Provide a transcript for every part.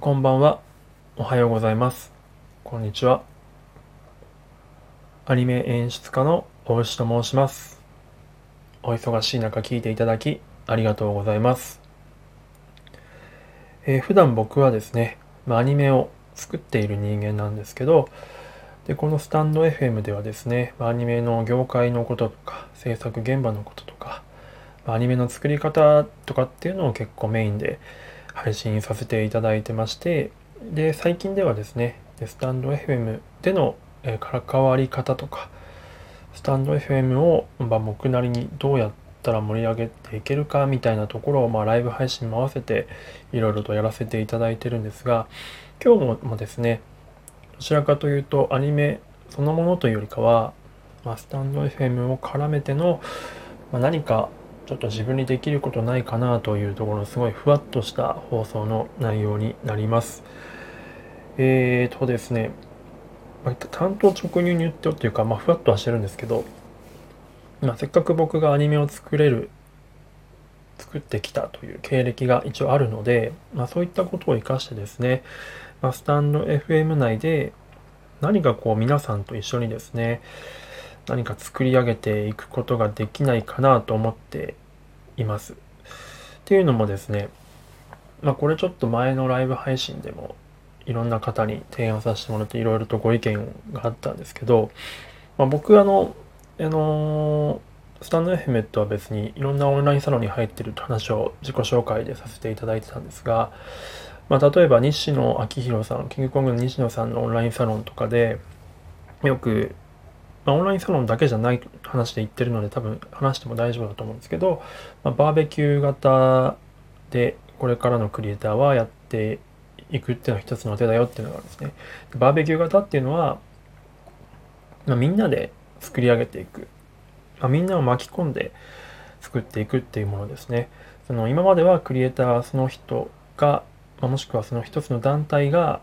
こんばんは。おはようございます。こんにちは。アニメ演出家の大牛と申します。お忙しい中聞いていただきありがとうございます。えー、普段僕はですね、まあ、アニメを作っている人間なんですけど、でこのスタンド FM ではですね、まアニメの業界のこととか、制作現場のこととか、アニメの作り方とかっていうのを結構メインで配信させていただいてまして、で、最近ではですね、スタンド FM での関わり方とか、スタンド FM を、ま、僕なりにどうやったら盛り上げていけるかみたいなところを、まあ、ライブ配信も合わせていろいろとやらせていただいてるんですが、今日もですね、どちらかというとアニメそのものというよりかは、まあ、スタンド FM を絡めての、まあ、何かちょっと自分にできることないかなというところすごいふわっとした放送の内容になります。えーとですね、まあ、担当直入に言ってよっていうか、まあ、ふわっとはしてるんですけど、まあ、せっかく僕がアニメを作れる、作ってきたという経歴が一応あるので、まあ、そういったことを活かしてですね、まあ、スタンド FM 内で何かこう皆さんと一緒にですね、何か作り上げていくことができないかなと思っています。っていうのもですね、まあこれちょっと前のライブ配信でもいろんな方に提案させてもらっていろいろとご意見があったんですけど、まあ、僕あの、あのスタンド FM とは別にいろんなオンラインサロンに入ってるって話を自己紹介でさせていただいてたんですが、まあ、例えば西野昭弘さん、キングコングの西野さんのオンラインサロンとかで、よくまあ、オンラインサロンだけじゃない話で言ってるので多分話しても大丈夫だと思うんですけど、まあ、バーベキュー型でこれからのクリエイターはやっていくっていうのは一つの手だよっていうのがあるんですね。バーベキュー型っていうのは、まあ、みんなで作り上げていく、まあ、みんなを巻き込んで作っていくっていうものですね。その今まではクリエイターその人が、まあ、もしくはその一つの団体が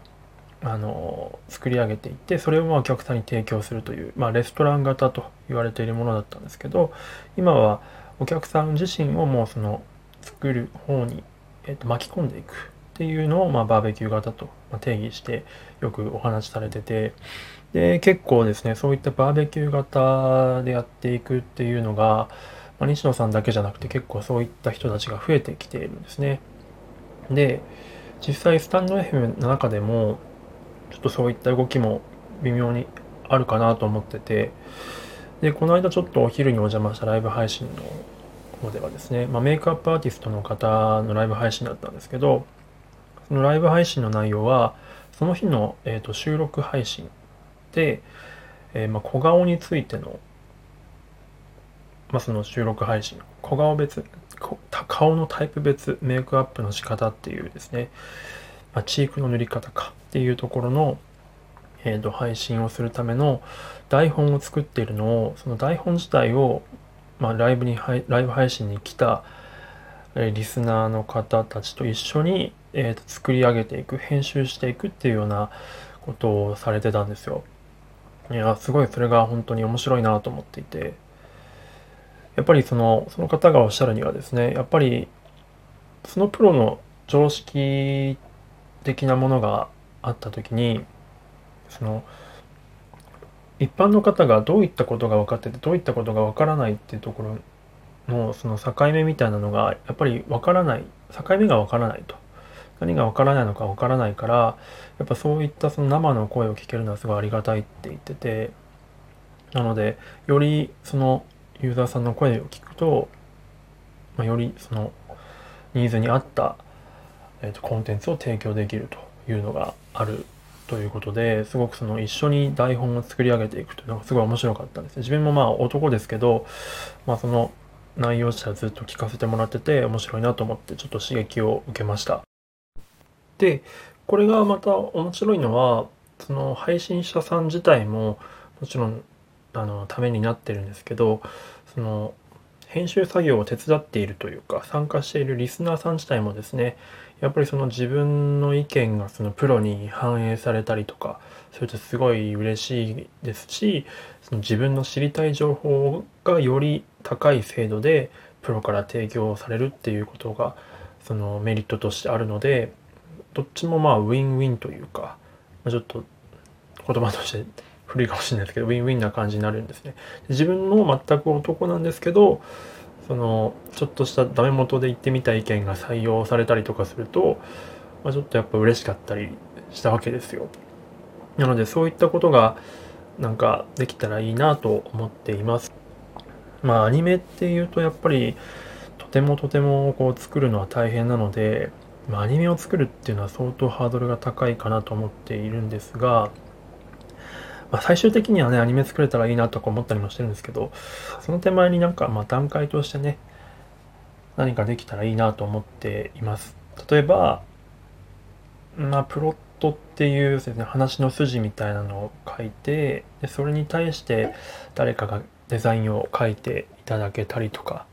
あの作り上げていってそれをまあお客さんに提供するという、まあ、レストラン型と言われているものだったんですけど今はお客さん自身をもうその作る方に、えー、と巻き込んでいくっていうのを、まあ、バーベキュー型と定義してよくお話しされててで結構ですねそういったバーベキュー型でやっていくっていうのが、まあ、西野さんだけじゃなくて結構そういった人たちが増えてきているんですね。で実際スタンド FM の中でもちょっとそういった動きも微妙にあるかなと思ってて、で、この間ちょっとお昼にお邪魔したライブ配信の方ではですね、まあ、メイクアップアーティストの方のライブ配信だったんですけど、そのライブ配信の内容は、その日の、えーと、収録配信で、えー、まあ、小顔についての、まあ、その収録配信、小顔別、顔のタイプ別メイクアップの仕方っていうですね、まあ、チークの塗り方かっていうところの、えー、と配信をするための台本を作っているのをその台本自体を、まあ、ライブにライブ配信に来た、えリスナーの方たちと一緒に、えー、と作り上げていく編集していくっていうようなことをされてたんですよ。いやすごいそれが本当に面白いなと思っていてやっぱりそのその方がおっしゃるにはですねやっぱりそのプロの常識的なものがあった時にその一般の方がどういったことが分かっててどういったことが分からないっていうところのその境目みたいなのがやっぱり分からない境目が分からないと。何が分からないのか分からないからやっぱそういったその生の声を聞けるのはすごいありがたいって言っててなのでよりそのユーザーさんの声を聞くと、まあ、よりそのニーズに合った、えーとコンテンツを提供できるというのがあるということですごくその一緒に台本を作り上げていくというのがすごい面白かったんですね。自分もまあ男ですけど、まあ、その内容自体ずっと聞かせてもらってて面白いなと思ってちょっと刺激を受けました。でこれがまた面白いのはその配信者さん自体ももちろんあのためになってるんですけどその編集作業を手伝っているというか参加しているリスナーさん自体もですねやっぱりその自分の意見がそのプロに反映されたりとかそれとすごい嬉しいですしその自分の知りたい情報がより高い精度でプロから提供されるっていうことがそのメリットとしてあるのでどっちもまあウィンウィンというか、ちょっと言葉として古いかもしれないですけどウィンウィンな感じになるんですね。自分の全く男なんですけどそのちょっとしたダメ元で言ってみた意見が採用されたりとかすると、まあ、ちょっとやっぱ嬉しかったりしたわけですよ。なのでそういったことがなんかできたらいいなと思っています。まあアニメっていうとやっぱりとてもとてもこう作るのは大変なので、まあ、アニメを作るっていうのは相当ハードルが高いかなと思っているんですが、まあ、最終的にはねアニメ作れたらいいなとか思ったりもしてるんですけどその手前になんかまあ段階としてね何かできたらいいなと思っています。例えば、まあ、プロットっていうですね、話の筋みたいなのを書いて、でそれに対して誰かがデザインを書いていただけたりとか、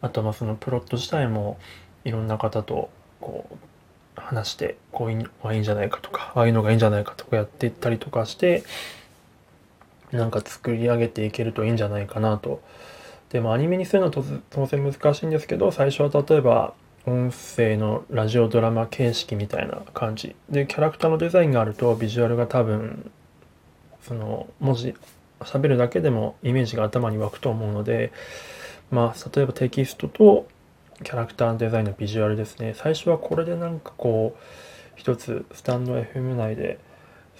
あとまあそのプロット自体もいろんな方とこう話してこういうのがいいんじゃないかとかああいうのがいいんじゃないかとかやっていったりとかしてなんか作り上げていけるといいんじゃないかなと。でもアニメにするのは当然難しいんですけど最初は例えば音声のラジオドラマ形式みたいな感じでキャラクターのデザインがあるとビジュアルが多分その文字喋るだけでもイメージが頭に湧くと思うのでまあ例えばテキストとキャラクターデザインのビジュアルですね最初はこれでなんかこう一つスタンド FM 内で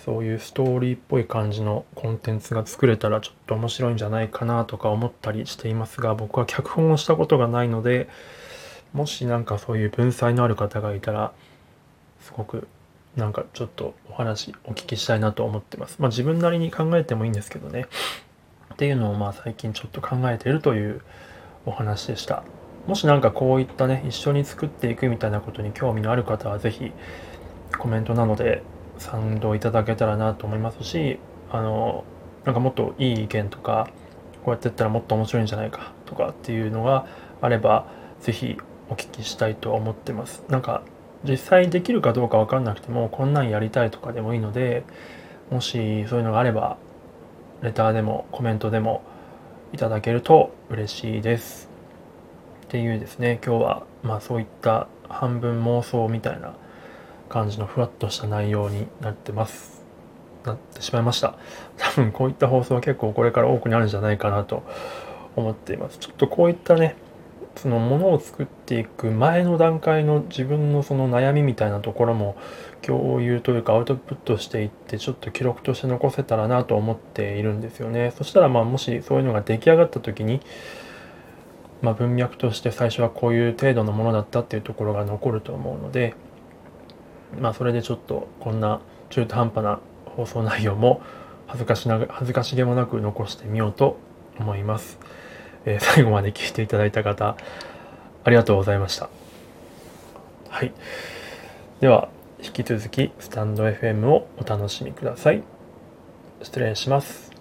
そういうストーリーっぽい感じのコンテンツが作れたらちょっと面白いんじゃないかなとか思ったりしていますが僕は脚本をしたことがないのでもしなんかそういう文才のある方がいたらすごくなんかちょっとお話お聞きしたいなと思ってます。まあ自分なりに考えてもいいんですけどね。っていうのをまあ最近ちょっと考えているというお話でした。もしなんかこういったね、一緒に作っていくみたいなことに興味のある方は是非コメントなどで賛同いただけたらなと思いますし、あの、なんかもっといい意見とか、こうやってやったらもっと面白いんじゃないかとかっていうのがあれば、是非お聞きしたいと思ってます。なんか実際できるかどうか分かんなくてもこんなんやりたいとかでもいいのでもしそういうのがあればレターでもコメントでもいただけると嬉しいです。っていうですね今日はまあそういった半分妄想みたいな感じのふわっとした内容になってます。なってしまいました。多分こういった放送は結構これから多くなるんじゃないかなと思っています。ちょっとこういったねそのものを作っていく前の段階の自分のその悩みみたいなところも共有というかアウトプットしていってちょっと記録として残せたらなと思っているんですよね。そしたらまあもしそういうのが出来上がった時にまあ、文脈として最初はこういう程度のものだったっていうところが残ると思うのでまあそれでちょっとこんな中途半端な放送内容も恥ずかしな恥ずかしげもなく残してみようと思います。えー、最後まで聞いていただいた方、ありがとうございました。はい。では、引き続き、スタンド FM をお楽しみください。失礼します。